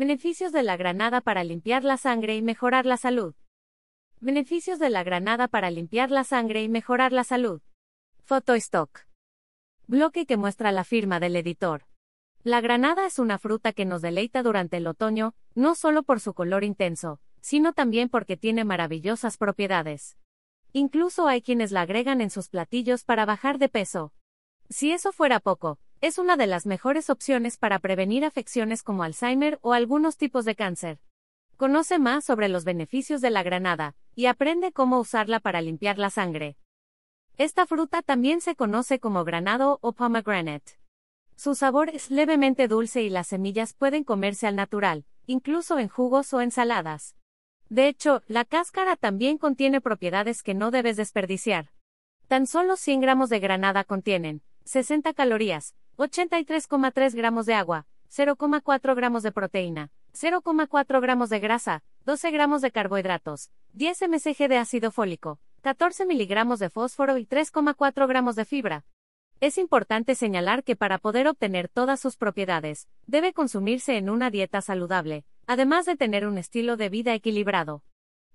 Beneficios de la granada para limpiar la sangre y mejorar la salud. Beneficios de la granada para limpiar la sangre y mejorar la salud. Foto stock. Bloque que muestra la firma del editor. La granada es una fruta que nos deleita durante el otoño, no solo por su color intenso, sino también porque tiene maravillosas propiedades. Incluso hay quienes la agregan en sus platillos para bajar de peso. Si eso fuera poco, es una de las mejores opciones para prevenir afecciones como Alzheimer o algunos tipos de cáncer. Conoce más sobre los beneficios de la granada y aprende cómo usarla para limpiar la sangre. Esta fruta también se conoce como granado o pomegranate. Su sabor es levemente dulce y las semillas pueden comerse al natural, incluso en jugos o ensaladas. De hecho, la cáscara también contiene propiedades que no debes desperdiciar. Tan solo 100 gramos de granada contienen 60 calorías, 83,3 gramos de agua, 0,4 gramos de proteína, 0,4 gramos de grasa, 12 gramos de carbohidratos, 10 msg de ácido fólico, 14 miligramos de fósforo y 3,4 gramos de fibra. Es importante señalar que para poder obtener todas sus propiedades, debe consumirse en una dieta saludable, además de tener un estilo de vida equilibrado.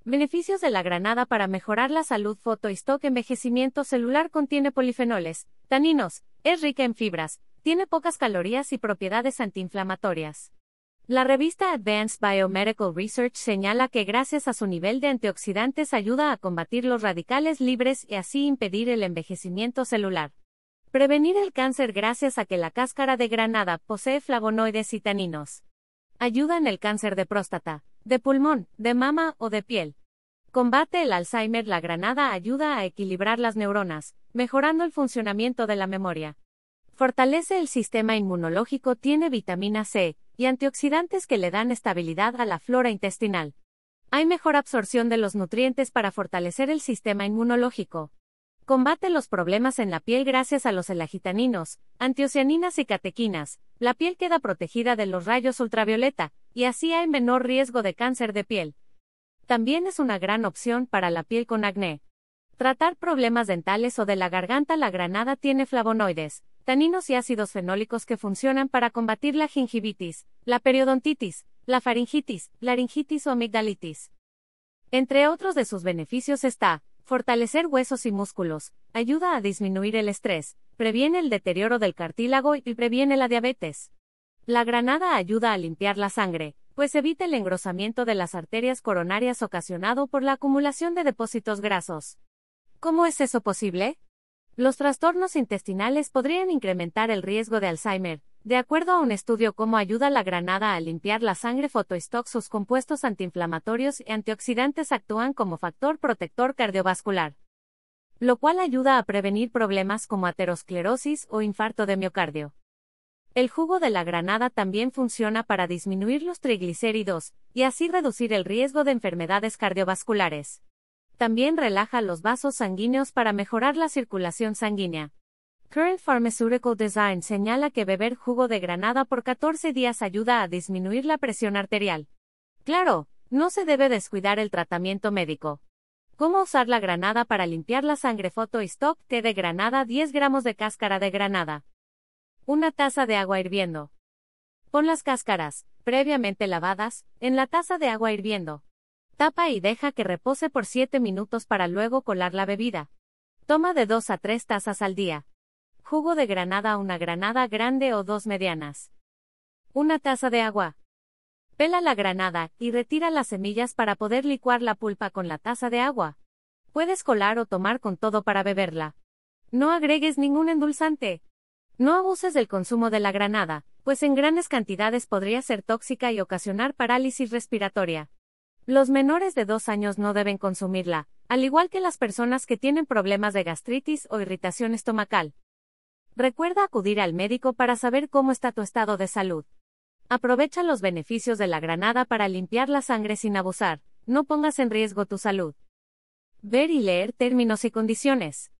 Beneficios de la granada para mejorar la salud Stock envejecimiento celular contiene polifenoles, taninos, es rica en fibras, tiene pocas calorías y propiedades antiinflamatorias. La revista Advanced Biomedical Research señala que gracias a su nivel de antioxidantes ayuda a combatir los radicales libres y así impedir el envejecimiento celular. Prevenir el cáncer gracias a que la cáscara de granada posee flavonoides y taninos. Ayuda en el cáncer de próstata, de pulmón, de mama o de piel. Combate el Alzheimer. La granada ayuda a equilibrar las neuronas, mejorando el funcionamiento de la memoria. Fortalece el sistema inmunológico, tiene vitamina C y antioxidantes que le dan estabilidad a la flora intestinal. Hay mejor absorción de los nutrientes para fortalecer el sistema inmunológico. Combate los problemas en la piel gracias a los elagitaninos, antiocianinas y catequinas. La piel queda protegida de los rayos ultravioleta, y así hay menor riesgo de cáncer de piel. También es una gran opción para la piel con acné. Tratar problemas dentales o de la garganta. La granada tiene flavonoides, taninos y ácidos fenólicos que funcionan para combatir la gingivitis, la periodontitis, la faringitis, laringitis o amigdalitis. Entre otros de sus beneficios está, fortalecer huesos y músculos, ayuda a disminuir el estrés, previene el deterioro del cartílago y previene la diabetes. La granada ayuda a limpiar la sangre, pues evita el engrosamiento de las arterias coronarias ocasionado por la acumulación de depósitos grasos. ¿Cómo es eso posible? Los trastornos intestinales podrían incrementar el riesgo de Alzheimer. De acuerdo a un estudio cómo ayuda la granada a limpiar la sangre Photostock, sus compuestos antiinflamatorios y antioxidantes actúan como factor protector cardiovascular, lo cual ayuda a prevenir problemas como aterosclerosis o infarto de miocardio. El jugo de la granada también funciona para disminuir los triglicéridos y así reducir el riesgo de enfermedades cardiovasculares. También relaja los vasos sanguíneos para mejorar la circulación sanguínea. Current Pharmaceutical Design señala que beber jugo de granada por 14 días ayuda a disminuir la presión arterial. Claro, no se debe descuidar el tratamiento médico. ¿Cómo usar la granada para limpiar la sangre? Foto y stock té de granada 10 gramos de cáscara de granada. Una taza de agua hirviendo. Pon las cáscaras, previamente lavadas, en la taza de agua hirviendo. Tapa y deja que repose por 7 minutos para luego colar la bebida. Toma de 2 a 3 tazas al día. Jugo de granada, una granada grande o dos medianas. Una taza de agua. Pela la granada y retira las semillas para poder licuar la pulpa con la taza de agua. Puedes colar o tomar con todo para beberla. No agregues ningún endulzante. No abuses del consumo de la granada, pues en grandes cantidades podría ser tóxica y ocasionar parálisis respiratoria. Los menores de dos años no deben consumirla, al igual que las personas que tienen problemas de gastritis o irritación estomacal. Recuerda acudir al médico para saber cómo está tu estado de salud. Aprovecha los beneficios de la granada para limpiar la sangre sin abusar, no pongas en riesgo tu salud. Ver y leer términos y condiciones.